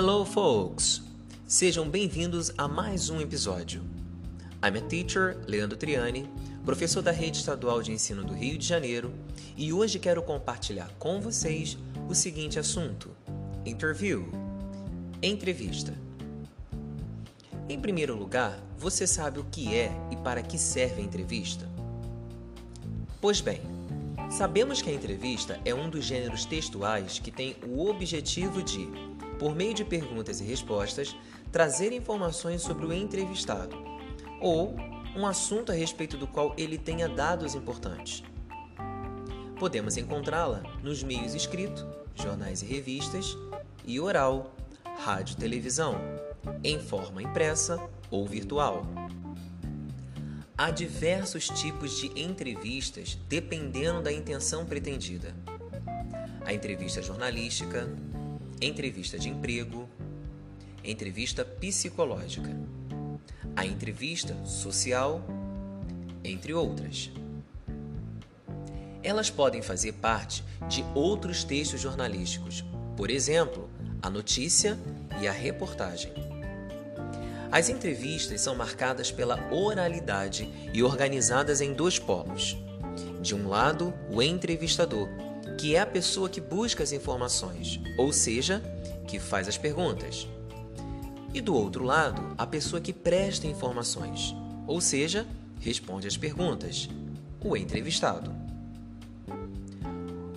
Hello, folks! Sejam bem-vindos a mais um episódio. I'm a teacher, Leandro Triani, professor da Rede Estadual de Ensino do Rio de Janeiro, e hoje quero compartilhar com vocês o seguinte assunto: Interview Entrevista. Em primeiro lugar, você sabe o que é e para que serve a entrevista? Pois bem, sabemos que a entrevista é um dos gêneros textuais que tem o objetivo de, por meio de perguntas e respostas, trazer informações sobre o entrevistado ou um assunto a respeito do qual ele tenha dados importantes. Podemos encontrá-la nos meios escrito, jornais e revistas, e oral, rádio e televisão, em forma impressa ou virtual. Há diversos tipos de entrevistas dependendo da intenção pretendida. A entrevista jornalística, entrevista de emprego, entrevista psicológica, a entrevista social, entre outras. Elas podem fazer parte de outros textos jornalísticos, por exemplo, a notícia e a reportagem. As entrevistas são marcadas pela oralidade e organizadas em dois polos. De um lado, o entrevistador, que é a pessoa que busca as informações, ou seja, que faz as perguntas. E do outro lado, a pessoa que presta informações, ou seja, responde às perguntas, o entrevistado.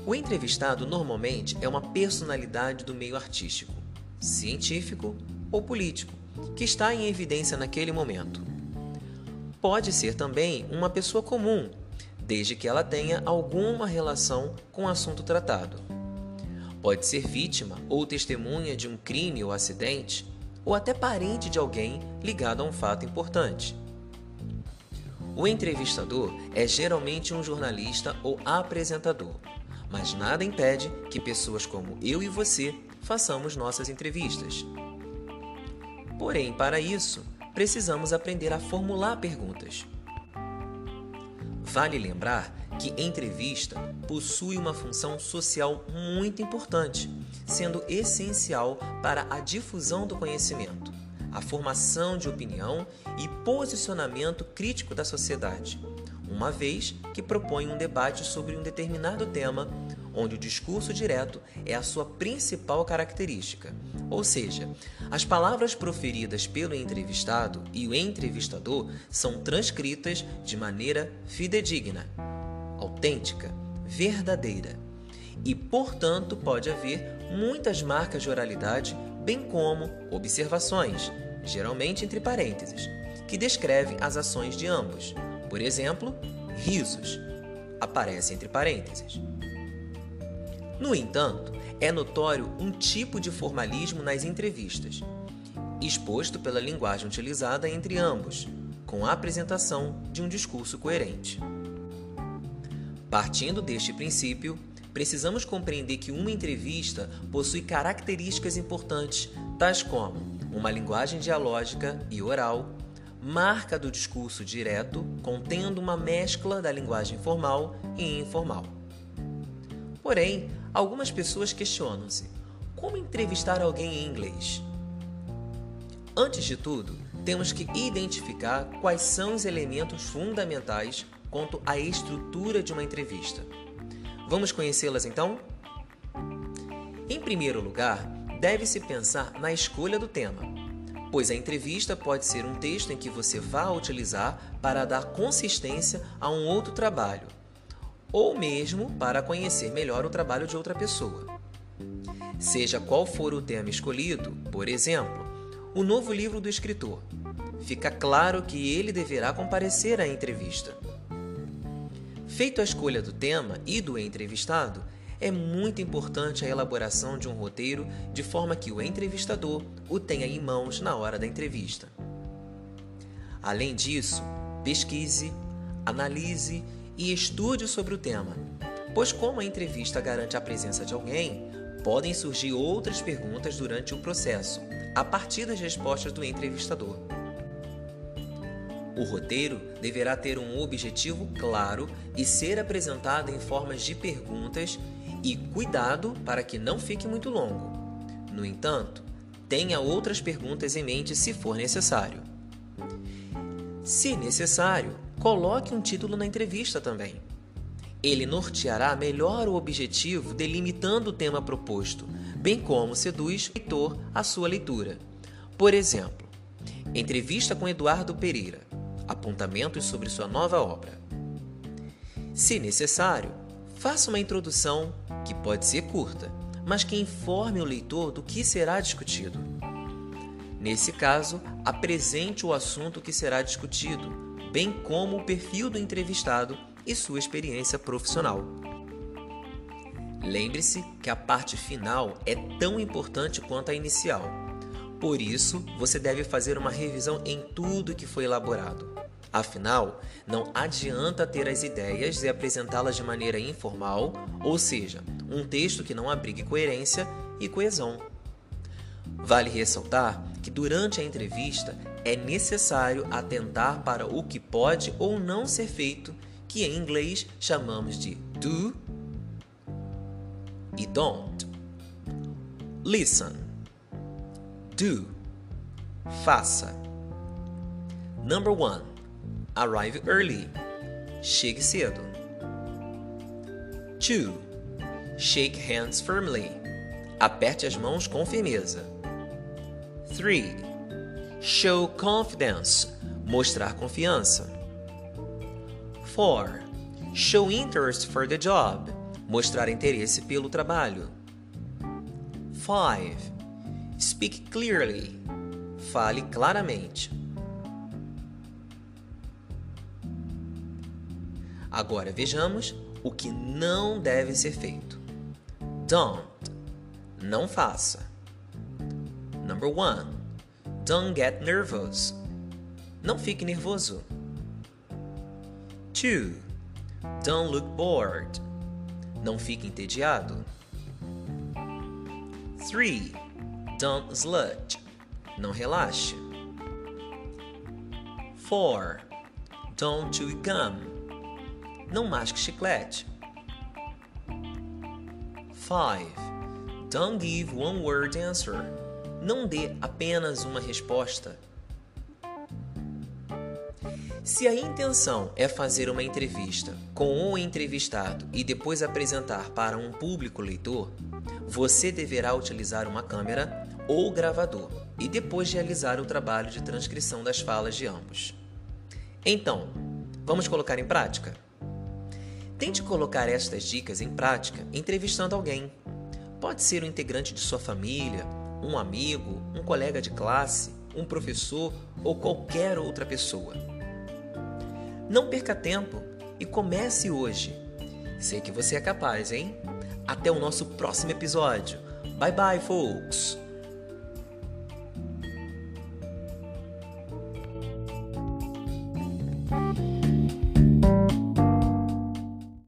O entrevistado normalmente é uma personalidade do meio artístico, científico ou político que está em evidência naquele momento. Pode ser também uma pessoa comum, desde que ela tenha alguma relação com o assunto tratado. Pode ser vítima ou testemunha de um crime ou acidente, ou até parente de alguém ligado a um fato importante. O entrevistador é geralmente um jornalista ou apresentador, mas nada impede que pessoas como eu e você façamos nossas entrevistas. Porém, para isso, precisamos aprender a formular perguntas. Vale lembrar que entrevista possui uma função social muito importante, sendo essencial para a difusão do conhecimento, a formação de opinião e posicionamento crítico da sociedade, uma vez que propõe um debate sobre um determinado tema onde o discurso direto é a sua principal característica. Ou seja, as palavras proferidas pelo entrevistado e o entrevistador são transcritas de maneira fidedigna, autêntica, verdadeira. E, portanto, pode haver muitas marcas de oralidade, bem como observações, geralmente entre parênteses, que descrevem as ações de ambos. Por exemplo, risos aparece entre parênteses. No entanto, é notório um tipo de formalismo nas entrevistas, exposto pela linguagem utilizada entre ambos, com a apresentação de um discurso coerente. Partindo deste princípio, precisamos compreender que uma entrevista possui características importantes, tais como uma linguagem dialógica e oral, marca do discurso direto, contendo uma mescla da linguagem formal e informal. Porém, Algumas pessoas questionam-se: como entrevistar alguém em inglês? Antes de tudo, temos que identificar quais são os elementos fundamentais quanto à estrutura de uma entrevista. Vamos conhecê-las então? Em primeiro lugar, deve-se pensar na escolha do tema, pois a entrevista pode ser um texto em que você vá utilizar para dar consistência a um outro trabalho ou mesmo para conhecer melhor o trabalho de outra pessoa. Seja qual for o tema escolhido, por exemplo, o novo livro do escritor, fica claro que ele deverá comparecer à entrevista. Feito a escolha do tema e do entrevistado, é muito importante a elaboração de um roteiro de forma que o entrevistador o tenha em mãos na hora da entrevista. Além disso, pesquise, analise e estude sobre o tema, pois, como a entrevista garante a presença de alguém, podem surgir outras perguntas durante o processo, a partir das respostas do entrevistador. O roteiro deverá ter um objetivo claro e ser apresentado em formas de perguntas e cuidado para que não fique muito longo. No entanto, tenha outras perguntas em mente se for necessário. Se necessário, coloque um título na entrevista também. Ele norteará melhor o objetivo, delimitando o tema proposto, bem como seduz o leitor à sua leitura. Por exemplo, entrevista com Eduardo Pereira, apontamentos sobre sua nova obra. Se necessário, faça uma introdução que pode ser curta, mas que informe o leitor do que será discutido. Nesse caso, apresente o assunto que será discutido, bem como o perfil do entrevistado e sua experiência profissional. Lembre-se que a parte final é tão importante quanto a inicial. Por isso, você deve fazer uma revisão em tudo que foi elaborado. Afinal, não adianta ter as ideias e apresentá-las de maneira informal, ou seja, um texto que não abrigue coerência e coesão. Vale ressaltar que durante a entrevista é necessário atentar para o que pode ou não ser feito, que em inglês chamamos de do e don't. Listen. Do. Faça. Number one. Arrive early. Chegue cedo. Two. Shake hands firmly. Aperte as mãos com firmeza. Three. Show confidence. Mostrar confiança. Four. Show interest for the job mostrar interesse pelo trabalho. 5. Speak clearly. Fale claramente. Agora vejamos o que não deve ser feito. Don't. Não faça. Number 1. Don't get nervous. Não fique nervoso. 2. Don't look bored. Não fique entediado. 3. Don't sludge. Não relaxe. 4. Don't chew gum. Não masque chiclete. 5. Don't give one word answer. Não dê apenas uma resposta. Se a intenção é fazer uma entrevista com o entrevistado e depois apresentar para um público leitor, você deverá utilizar uma câmera ou gravador e depois realizar o trabalho de transcrição das falas de ambos. Então, vamos colocar em prática? Tente colocar estas dicas em prática entrevistando alguém. Pode ser um integrante de sua família, um amigo, um colega de classe, um professor ou qualquer outra pessoa. Não perca tempo e comece hoje. Sei que você é capaz, hein? Até o nosso próximo episódio. Bye bye, folks!